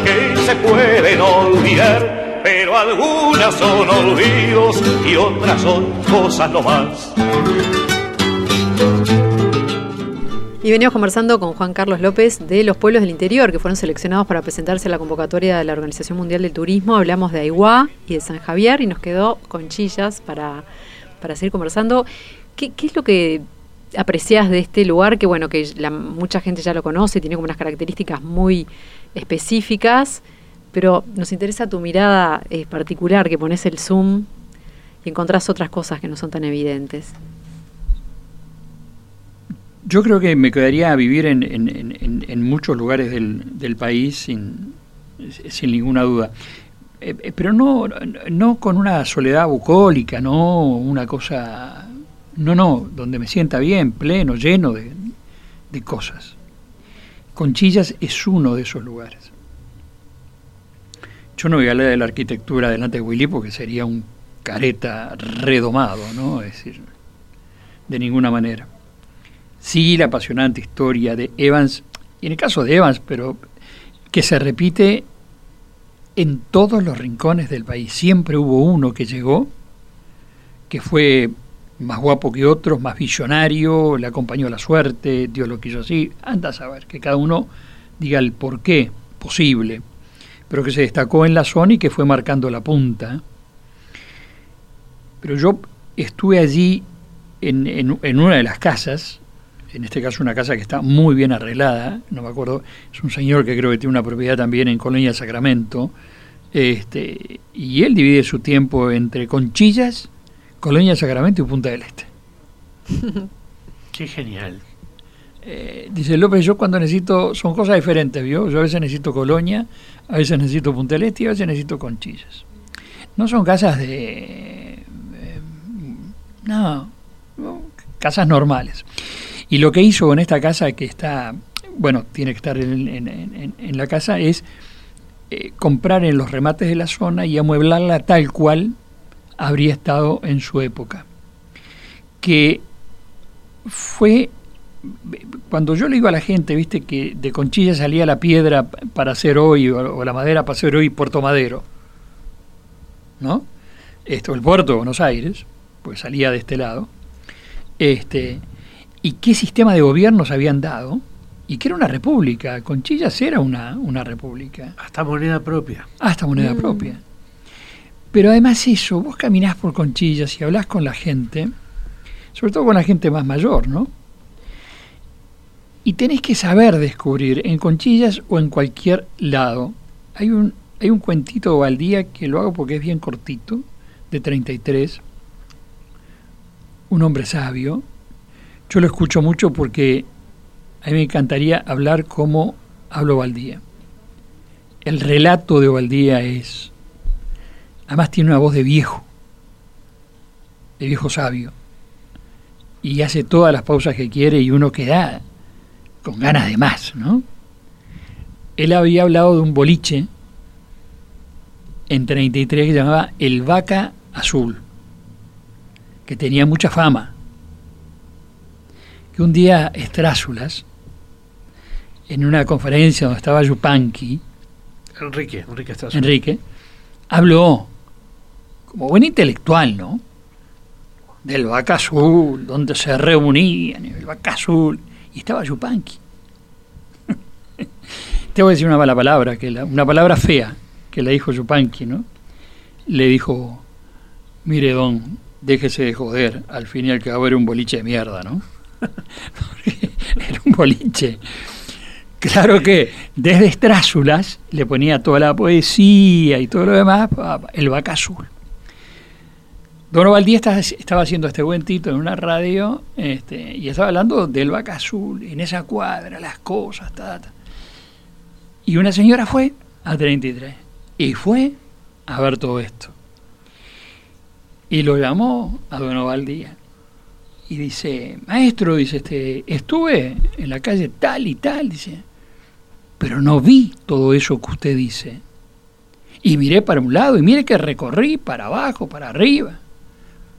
Que se pueden olvidar, pero algunas son olvidos y otras son cosas nomás. Y venimos conversando con Juan Carlos López de los pueblos del interior que fueron seleccionados para presentarse a la convocatoria de la Organización Mundial del Turismo. Hablamos de Aiguá y de San Javier y nos quedó Conchillas para, para seguir conversando. ¿Qué, es lo que aprecias de este lugar? Que bueno, que mucha gente ya lo conoce, tiene como unas características muy específicas, pero nos interesa tu mirada eh, particular, que pones el zoom y encontrás otras cosas que no son tan evidentes. Yo creo que me quedaría a vivir en, en- muchos lugares del, país sin, sin ninguna duda. Eh, eh, pero no, no con una soledad bucólica, no una cosa... No, no, donde me sienta bien, pleno, lleno de, de cosas. Conchillas es uno de esos lugares. Yo no voy a hablar de la arquitectura delante de Willy porque sería un careta redomado, ¿no? Es decir, de ninguna manera sí la apasionante historia de Evans, y en el caso de Evans, pero que se repite en todos los rincones del país. Siempre hubo uno que llegó, que fue más guapo que otros, más visionario, le acompañó la suerte, Dios lo quiso así. Anda a saber, que cada uno diga el por qué posible, pero que se destacó en la zona y que fue marcando la punta. Pero yo estuve allí en, en- en una de las casas, en este caso una casa que está muy bien arreglada, no me acuerdo, es un señor que creo que tiene una propiedad también en Colonia Sacramento, este, y él divide su tiempo entre Conchillas, Colonia Sacramento y Punta del Este. Qué genial. Eh, dice López, yo cuando necesito, son cosas diferentes, ¿vio? Yo a veces necesito Colonia, a veces necesito Punta del Este y a veces necesito Conchillas. No son casas de... eh, no, no, casas normales. Y lo que hizo con esta casa que está, bueno, tiene que estar en, en- en- en la casa, es eh, comprar en los remates de la zona y amueblarla tal cual habría estado en su época. Que fue cuando yo le digo a la gente, viste, que de Conchilla salía la piedra para hacer hoy o, la madera para hacer hoy Puerto Madero, ¿no? Esto, el puerto de Buenos Aires, pues salía de este lado. Este, y qué sistema de gobierno se habían dado y que era una república. Conchillas era una, una república. Hasta moneda propia. Hasta moneda Mm. propia. Pero además eso, vos caminás por Conchillas y hablás con la gente, sobre todo con la gente más mayor, ¿no? Y tenés que saber descubrir en Conchillas o en cualquier lado. Hay un, hay un cuentito de Valdía que lo hago porque es bien cortito, de 33, un hombre sabio. Yo lo escucho mucho porque a mí me encantaría hablar como hablo Valdía. El relato de Valdía es, además tiene una voz de viejo, de viejo sabio, y hace todas las pausas que quiere y uno queda con ganas de más, ¿no? Él había hablado de un boliche en 33 que se llamaba El Vaca Azul, que tenía mucha fama. Que un día Estrázulas, en una conferencia donde estaba Yupanqui, Enrique, Enrique, habló como buen intelectual, ¿no? Del Vaca Azul, donde se reunían, el Vaca Azul, y estaba Yupanqui. Te voy a decir una mala palabra, que la- una palabra fea que le dijo Yupanqui, ¿no? Le dijo, mire don, déjese de joder, al fin y al cabo era un boliche de mierda, ¿no? Era un boliche. Claro que desde Estrázulas le ponía toda la poesía y todo lo demás, el vaca azul. Don Ovaldía estaba, haciendo este cuentito en una radio este, y estaba hablando del vaca azul, en esa cuadra, las cosas, ta, ta. Y una señora fue a 33 y fue a ver todo esto. Y lo llamó a Don Ovaldía y dice, maestro, dice, este, estuve en la calle tal y tal, dice, pero no vi todo eso que usted dice. Y miré para un lado y mire que recorrí para abajo, para arriba.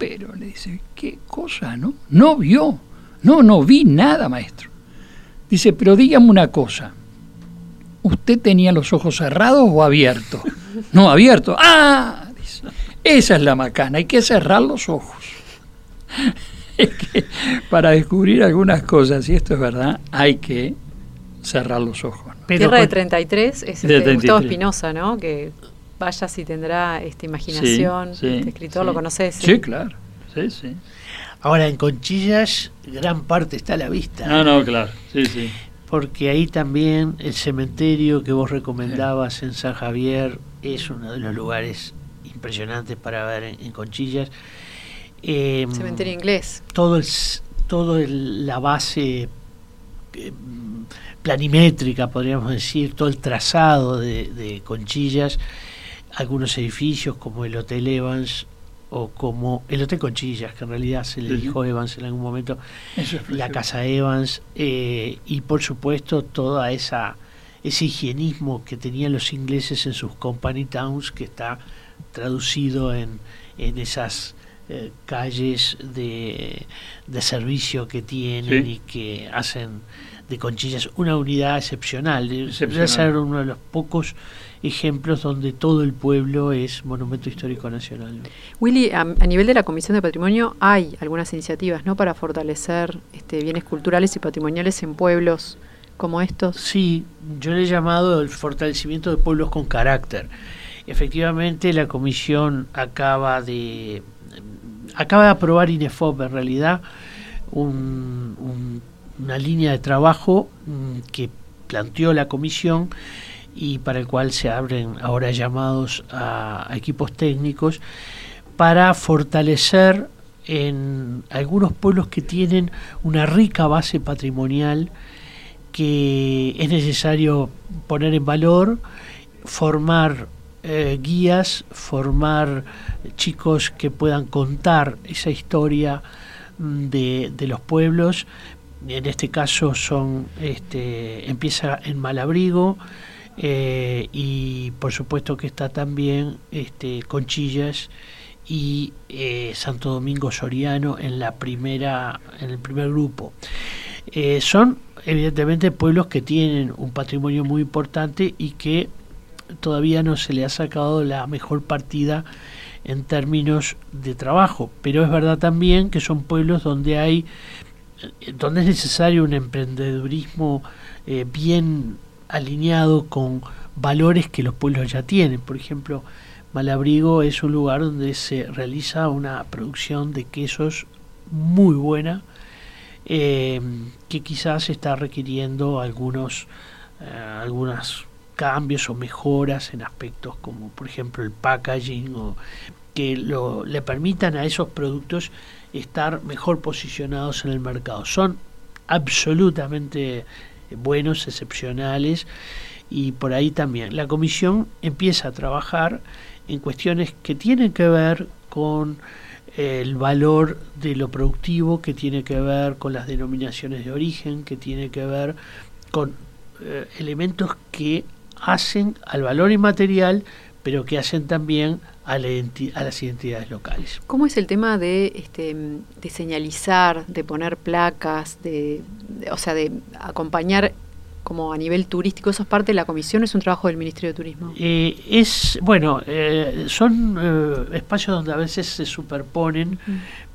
Pero le dice, qué cosa, ¿no? No vio. No, no vi nada, maestro. Dice, pero dígame una cosa. ¿Usted tenía los ojos cerrados o abiertos? No, abiertos. Ah, dice, esa es la macana, hay que cerrar los ojos. Es que para descubrir algunas cosas, y esto es verdad, hay que cerrar los ojos. ¿no? Pero Tierra de con- 33 es De este, Gustavo 33. Espinosa, ¿no? Que vaya si tendrá esta imaginación. Sí, sí, este escritor, sí. ¿lo conoces? Sí, claro. Sí, sí. Ahora en Conchillas gran parte está a la vista. No, no, claro. Sí, sí. Porque ahí también el cementerio que vos recomendabas en San Javier es uno de los lugares impresionantes para ver en, en Conchillas. Eh, Cementerio inglés. todo el, todo el- la base eh, planimétrica, podríamos decir, todo el trazado de, de Conchillas, algunos edificios como el Hotel Evans o como el Hotel Conchillas, que en realidad se le dijo Evans en algún momento, Eso es la. Casa Evans eh, y por supuesto toda esa ese higienismo que tenían los ingleses en sus company towns que está traducido en, en esas eh, calles de, de servicio que tienen Sí. y que hacen de Conchillas una unidad excepcional. Debe Excepcional. ser uno de los pocos ejemplos donde todo el pueblo es monumento histórico nacional. Willy, a, a nivel de la Comisión de Patrimonio hay algunas iniciativas, ¿no? Para fortalecer este, bienes culturales y patrimoniales en pueblos como estos. Sí, yo le he llamado el fortalecimiento de pueblos con carácter. Efectivamente, la comisión acaba de acaba de aprobar INEFOP en realidad un- un- una línea de trabajo mm, que planteó la comisión y para el cual se abren ahora llamados a, equipos técnicos para fortalecer en algunos pueblos que tienen una rica base patrimonial que es necesario poner en valor, formar eh, guías, formar chicos que puedan contar esa historia mm, de los pueblos. En este caso son este, empieza en Malabrigo eh, y por supuesto que está también este, Conchillas y eh, Santo Domingo Soriano en la primera en el primer grupo. Eh, son evidentemente pueblos que tienen un patrimonio muy importante y que todavía no se le ha sacado la mejor partida en términos de trabajo, pero es verdad también que son pueblos donde hay donde es necesario un emprendedurismo eh, bien alineado con valores que los pueblos ya tienen. Por ejemplo, Malabrigo es un lugar donde se realiza una producción de quesos muy buena, eh, que quizás está requiriendo algunos, eh, algunos cambios o mejoras en aspectos como por ejemplo el packaging o que lo, le permitan a esos productos estar mejor posicionados en el mercado. Son absolutamente buenos, excepcionales y por ahí también. La comisión empieza a trabajar en cuestiones que tienen que ver con el valor de lo productivo, que tiene que ver con las denominaciones de origen, que tiene que ver con eh, elementos que hacen al valor inmaterial, pero que hacen también a, a, las identidades locales. ¿Cómo es el tema de, este, de señalizar, de poner placas, de, o sea, de acompañar como a nivel turístico, ¿eso es parte de la comisión es un trabajo del Ministerio de Turismo? Eh, es, bueno, eh, son eh, espacios donde a veces se superponen,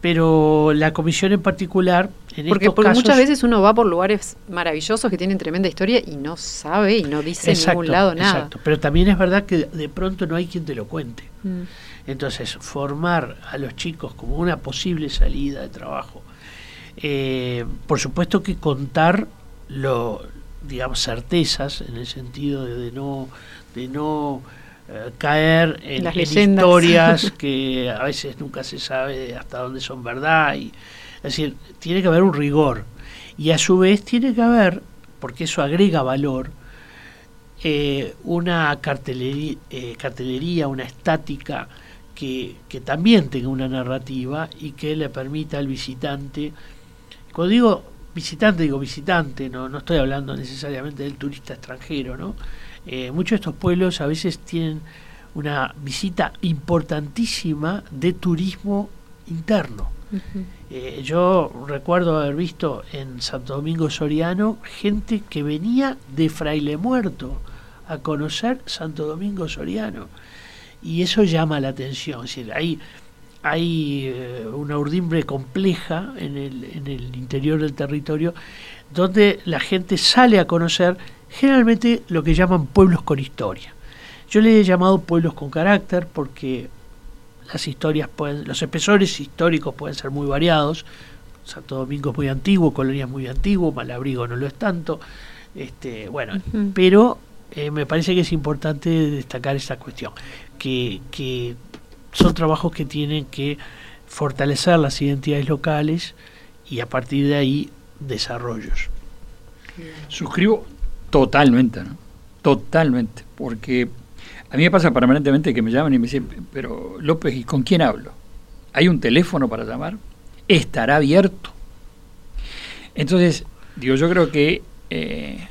pero la comisión en particular, en porque, porque muchas veces uno va por lugares maravillosos que tienen tremenda historia y no sabe y no dice en ningún lado nada. Exacto, pero también es verdad que de pronto no hay quien te lo cuente. Mm. Entonces, formar a los chicos como una posible salida de trabajo, por supuesto que contar lo, digamos, certezas en el sentido de, no, de no eh, caer en, historias que a veces nunca se sabe hasta dónde son verdad. Y, es decir, tiene que haber un rigor. Y a su vez tiene que haber, porque eso agrega valor, eh, una cartelería, eh, cartelería, una estática que, que, también tenga una narrativa y que le permita al visitante, cuando digo visitante, digo visitante, no, no estoy hablando necesariamente del turista extranjero, ¿no? Eh, muchos de estos pueblos a veces tienen una visita importantísima de turismo interno. Eh, yo recuerdo haber visto en Santo Domingo Soriano gente que venía de Fraile Muerto a conocer Santo Domingo Soriano. Y eso llama la atención. Es hay hay eh, una urdimbre compleja en el, en el interior del territorio donde la gente sale a conocer generalmente lo que llaman pueblos con historia. Yo le he llamado pueblos con carácter porque las historias pueden, los espesores históricos pueden ser muy variados. Santo Domingo es muy antiguo, Colonia es muy antiguo, Malabrigo no lo es tanto. Este, bueno, pero eh, me parece que es importante destacar esta cuestión, que, que son trabajos que tienen que fortalecer las identidades locales y a partir de ahí desarrollos. Suscribo totalmente, ¿no? Totalmente, porque a mí me pasa permanentemente que me llaman y me dicen, pero López, ¿y con quién hablo? ¿Hay un teléfono para llamar? ¿Estará abierto? Entonces, digo, yo creo que eh,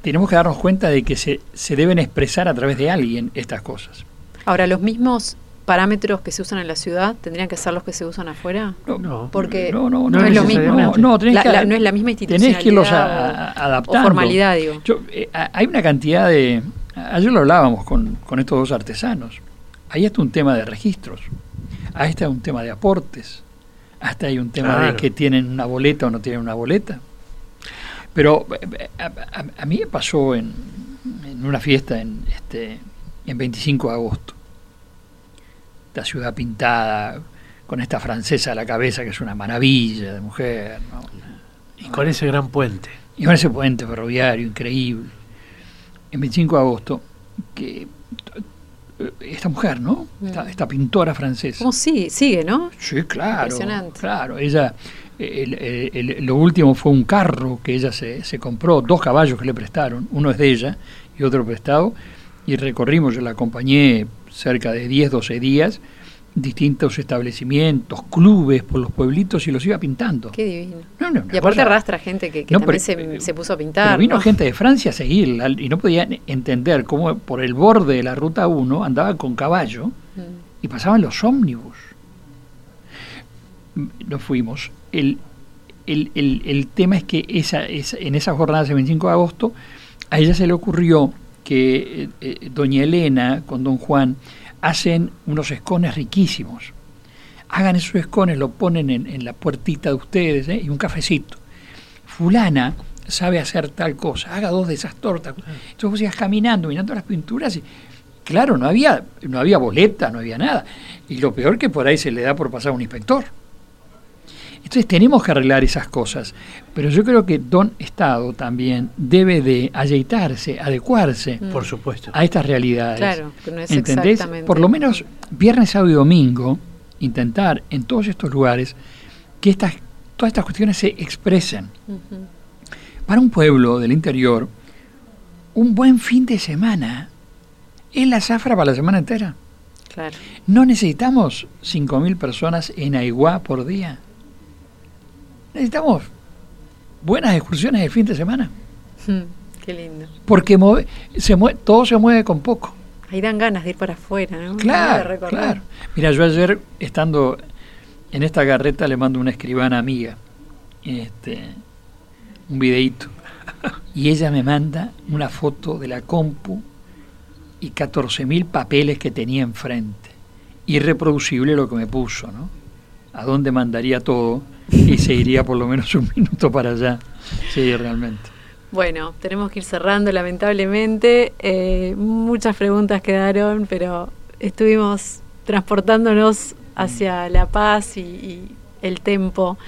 tenemos que darnos cuenta de que se, se deben expresar a través de alguien estas cosas. Ahora, los mismos parámetros que se usan en la ciudad tendrían que ser los que se usan afuera? No, porque no, no, no, es lo mismo. No, la, no es la misma institucionalidad. Tenés que irlos adaptando. O formalidad, digo. Eh, hay una cantidad de... Ayer lo hablábamos con, con estos dos artesanos. Ahí está un tema de registros. Ahí está un tema de aportes. Hasta hay un tema de que tienen una boleta o no tienen una boleta. Pero eh, a, mí me pasó en, en una fiesta en este en 25 de agosto. La ciudad pintada con esta francesa a la cabeza que es una maravilla de mujer. Y con ese gran puente. Y con ese puente ferroviario increíble. En 25 de agosto, que esta mujer, ¿no? Esta, pintora francesa. ¿Cómo sigue? Sigue, ¿no? Sí, claro. Impresionante. Claro, ella, lo último fue un carro que ella se, se compró, dos caballos que le prestaron, uno es de ella y otro prestado, y recorrimos, yo la acompañé cerca de 10, 12 días, distintos establecimientos, clubes por los pueblitos y los iba pintando. Qué divino. y aparte arrastra gente que, también eh, se, puso a pintar. vino gente de Francia a seguirla y no podían entender cómo por el borde de la ruta 1 andaba con caballo mm. y pasaban los ómnibus. Nos fuimos. El, el, el, tema es que esa, esa, en esa jornada del 25 de agosto a ella se le ocurrió que eh, eh, doña Elena con don Juan hacen unos escones riquísimos. hagan esos escones, lo ponen en, la puertita de ustedes ¿eh? y un cafecito. Fulana sabe hacer tal cosa, haga dos de esas tortas. Entonces vos ibas caminando, mirando las pinturas y claro, no había, no había boleta, no había nada. Y lo peor que por ahí se le da por pasar a un inspector. Entonces tenemos que arreglar esas cosas. Pero yo creo que Don Estado también debe de ayeitarse, adecuarse mm. por supuesto. a estas realidades. Claro, que no es ¿Entendés? Por lo menos viernes, sábado y domingo, intentar en todos estos lugares que estas, todas estas cuestiones se expresen. Para un pueblo del interior, un buen fin de semana es la zafra para la semana entera. Claro. No necesitamos 5.000 personas en Aiguá por día. Necesitamos buenas excursiones el fin de semana. Hmm, qué lindo. Porque se todo se mueve con poco. Ahí dan ganas de ir para afuera, ¿no? Claro, claro. Mira, yo ayer estando en esta carreta le mando una escribana amiga este, un videíto y ella me manda una foto de la compu y 14.000 papeles que tenía enfrente. Irreproducible lo que me puso, ¿no? ¿A dónde mandaría todo? y se iría por lo menos un minuto para allá. Sí, realmente. Bueno, tenemos que ir cerrando lamentablemente. Eh, muchas preguntas quedaron, pero estuvimos transportándonos hacia la paz y, el tempo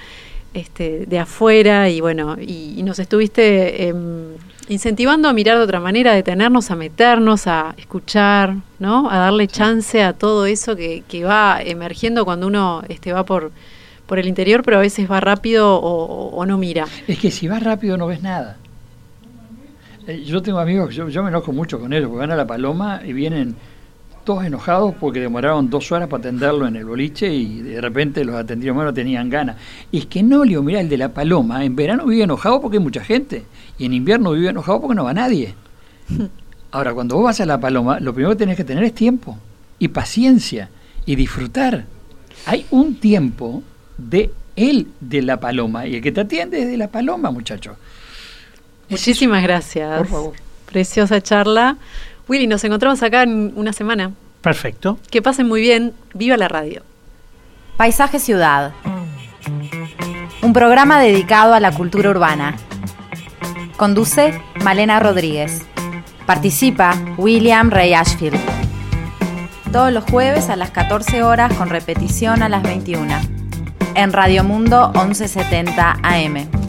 este, de afuera y bueno, y, nos estuviste em, incentivando a mirar de otra manera, a detenernos, a meternos, a escuchar, ¿no? A darle chance a todo eso que, que va emergiendo cuando uno este, va por por el interior, pero a veces va rápido o, no mira. Es que si va rápido no ves nada. Eh, yo tengo amigos, yo, yo me enojo mucho con ellos, porque van a la paloma y vienen todos enojados porque demoraron dos horas para atenderlo en el boliche y de repente los atendieron no tenían ganas. Y es que no, Leo, mira, el de la paloma, en verano vive enojado porque hay mucha gente y en invierno vive enojado porque no va nadie. Ahora, cuando vos vas a la paloma, lo primero que tenés que tener es tiempo y paciencia y disfrutar. Hay un tiempo de él de la paloma. Y el que te atiende es de la paloma, muchacho. Muchísimas gracias. Por favor. Preciosa charla. Willy, nos encontramos acá en una semana. Perfecto. Que pasen muy bien. Viva la radio. Paisaje Ciudad. Un programa dedicado a la cultura urbana. Conduce Malena Rodríguez. Participa William Ray Ashfield. Todos los jueves a las 14 horas con repetición a las 21 en Radio Mundo 1170 AM.